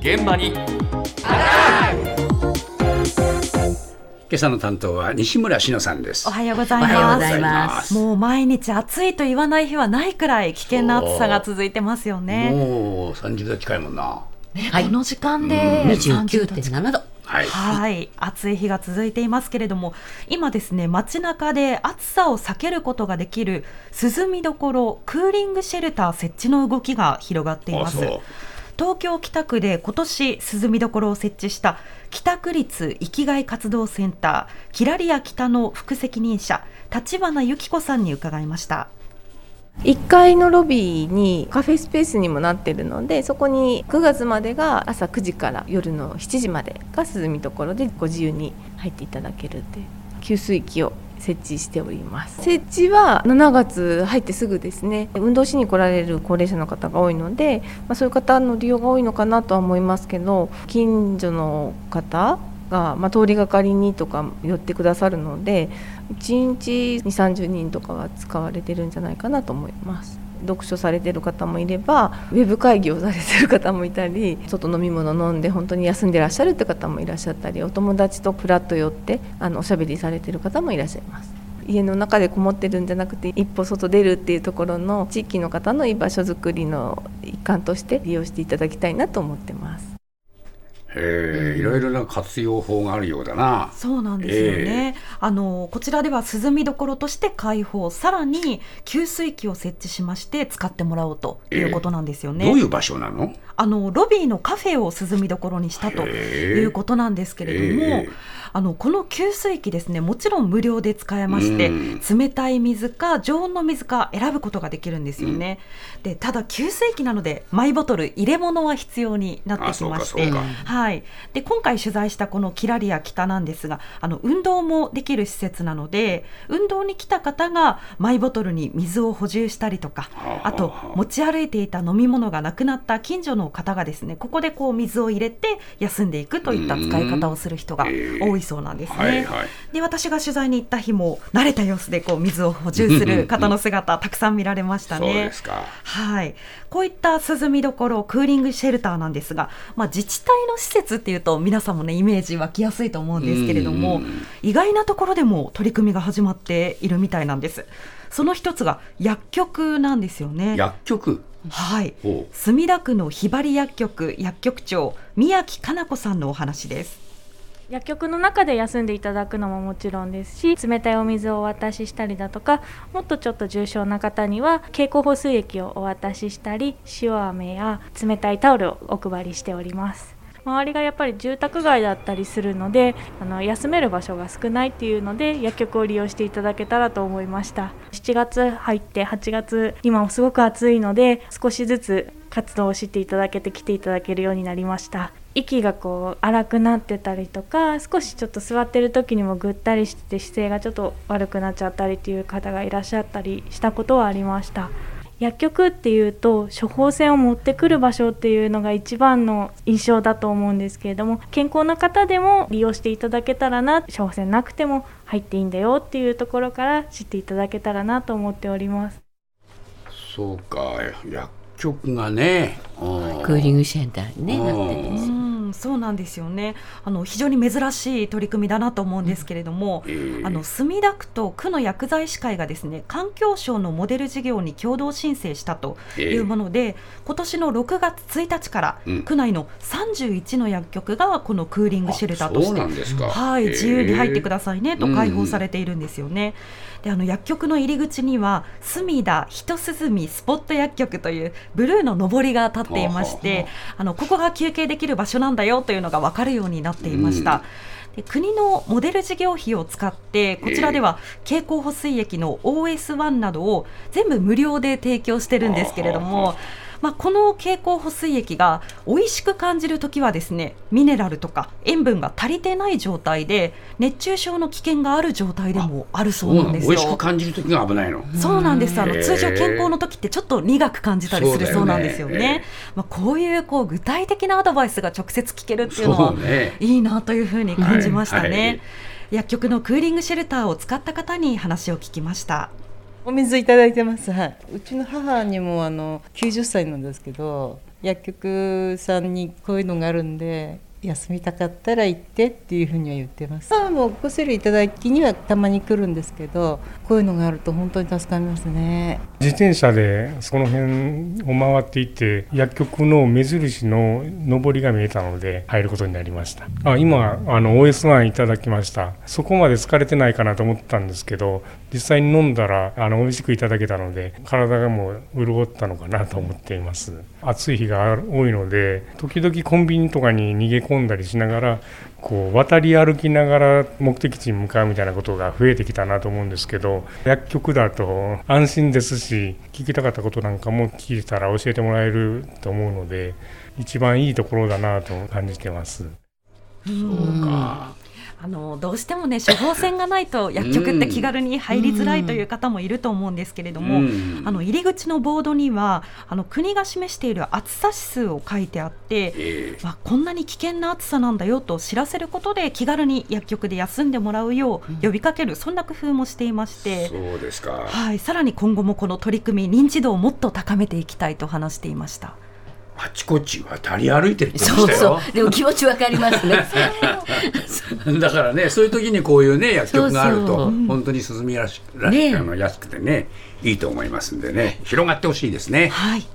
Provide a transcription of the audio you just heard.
現場に。今朝の担当は西村篠さんです。おはようございおはようますございます。もう毎日暑いと言わない日はないくらい危険な暑さが続いてますよね。もう30度近いもんな。はい。この時間で30度近い29.7度。はい。はい、暑い日が続いていますけれども、今ですね、街中で暑さを避けることができる涼みどころ、クーリングシェルター設置の動きが広がっています。あそう。東京北区で今年涼みどころを設置した北区立生きがい活動センターキラリア北の副責任者立花由紀子さんに伺いました。1階のロビーにカフェスペースにもなってるのでそこに9月までが朝9時から夜の7時までが涼みところでご自由に入っていただけるっていう給水器を設置しております。設置は7月入ってすぐですね。運動しに来られる高齢者の方が多いので、まあ、そういう方の利用が多いのかなとは思いますけど近所の方が、まあ、通りがかりにとか寄ってくださるので1日2 3 0人とかは使われてるんじゃないかなと思います。読書されてる方もいればウェブ会議をされてる方もいたり外飲み物飲んで本当に休んでらっしゃるって方もいらっしゃったりお友達とプラッと寄ってあのおしゃべりされてる方もいらっしゃいます。家の中でこもってるんじゃなくて一歩外出るっていうところの地域の方の居場所づくりの一環として利用していただきたいなと思ってます。へえいろいろな活用法があるようだな。そうなんですよね、あのこちらでは涼みどころとして開放さらに給水器を設置しまして使ってもらおうということなんですよね、どういう場所なの？あのロビーのカフェを涼みどころにしたということなんですけれども、あのこの給水器ですねもちろん無料で使えまして、うん。冷たい水か常温の水か選ぶことができるんですよね、でただ給水器なのでマイボトル入れ物は必要になってきましてあそうかそうはい、で今回取材したこのキラリア北なんですがあの運動もできる施設なので運動に来た方がマイボトルに水を補充したりとかはあ。あと持ち歩いていた飲み物がなくなった近所の方がですねここでこう水を入れて休んでいくといった使い方をする人が多いそうなんですね。はいはい。で私が取材に行った日も慣れた様子でこう水を補充する方の姿たくさん見られましたね。はい、こういった涼みどころクーリングシェルターなんですが、まあ、自治体の施設っていうと皆さんもねイメージ湧きやすいと思うんですけれどもうん意外なところでも取り組みが始まっているみたいなんです。その一つが薬局なんですよね。薬局？はい。墨田区のひばり薬局薬局長宮城かな子さんのお話です。薬局の中で休んでいただくのももちろんですし冷たいお水をお渡ししたりだとかもっとちょっと重症な方には経口補水液をお渡ししたり塩飴や冷たいタオルをお配りしております周りがやっぱり住宅街だったりするのであの休める場所が少ないっていうので薬局を利用していただけたらと思いました。7月入って8月今もすごく暑いので少しずつ活動をしていただけて来ていただけるようになりました。息がこう荒くなってたりとか少しちょっと座ってる時にもぐったりして姿勢がちょっと悪くなっちゃったりっていう方がいらっしゃったりしたことはありました。薬局っていうと処方箋を持ってくる場所っていうのが一番の印象だと思うんですけれども健康な方でも利用していただけたらな処方箋なくても入っていいんだよっていうところから知っていただけたらなと思っております。そうか薬局がねうん。クーリングシェンターに、ね、なってるんですそうなんですよね。あの非常に珍しい取り組みだなと思うんですけれども、ええ。あの墨田区と区の薬剤師会がですね環境省のモデル事業に共同申請したというもので、今年の6月1日から、うん。区内の31の薬局がこのクーリングシェルターとしてはい、自由に入ってくだださいねと開放されているんですよね。であの薬局の入り口には墨田一涼スポット薬局というブルーの上りが立っていましてあのここが休憩できる場所なんだよというのが分かるようになっていました。で国のモデル事業費を使ってこちらでは経口補水液の OS1 などを全部無料で提供してるんですけれども、まあ、この経口補水液が美味しく感じるときはですねミネラルとか塩分が足りてない状態で熱中症の危険がある状態でもあるそうなんです美味しくよ。感じる時が危ないの？そうなんですあの通常健康の時ってちょっと苦く感じたりするそうなんですよね。まあ、こういうこう具体的なアドバイスが直接聞けるっていうのはいいなというふうに感じましたね。はいはい薬局のクーリングシェルターを使った方に話を聞きました。お水いただいてます。はい。うちの母にもあの90歳なんですけど、薬局さんにこういうのがあるんで休みたかったら行ってっていうふうには言ってます。あもうお薬いただきにはたまに来るんですけどこういうのがあると本当に助かりますね。自転車でその辺を回っていって薬局の目印の上りが見えたので入ることになりましたあ今あの OS1 いただきましたそこまで疲れてないかなと思ったんですけど実際に飲んだらあの美味しくいただけたので体がもう潤ったのかなと思っています暑い日が多いので時々コンビニとかに逃げ込んだりしながらこう渡り歩きながら目的地に向かうみたいなことが増えてきたなと思うんですけど薬局だと安心ですし聞きたかったことなんかも聞いたら教えてもらえると思うので一番いいところだなと感じてます。そうか。あのどうしてもね処方箋がないと薬局って気軽に入りづらいという方もいると思うんですけれども、うんあの入り口のボードにはあの国が示している暑さ指数を書いてあって、えまあ、こんなに危険な暑さなんだよと知らせることで気軽に薬局で休んでもらうよう呼びかける、そんな工夫もしていましえて。そうですか。はい、さらに今後もこの取り組み認知度をもっと高めていきたいと話していました。あちこち渡り歩いてるって言ってそうそましたよう。でも気持ちわかりますね。だからね、そういう時にこういうね、薬局があると、本当に進みやすらしねえ。あの安くてね、いいと思いますんでね、広がってほしいですね。はい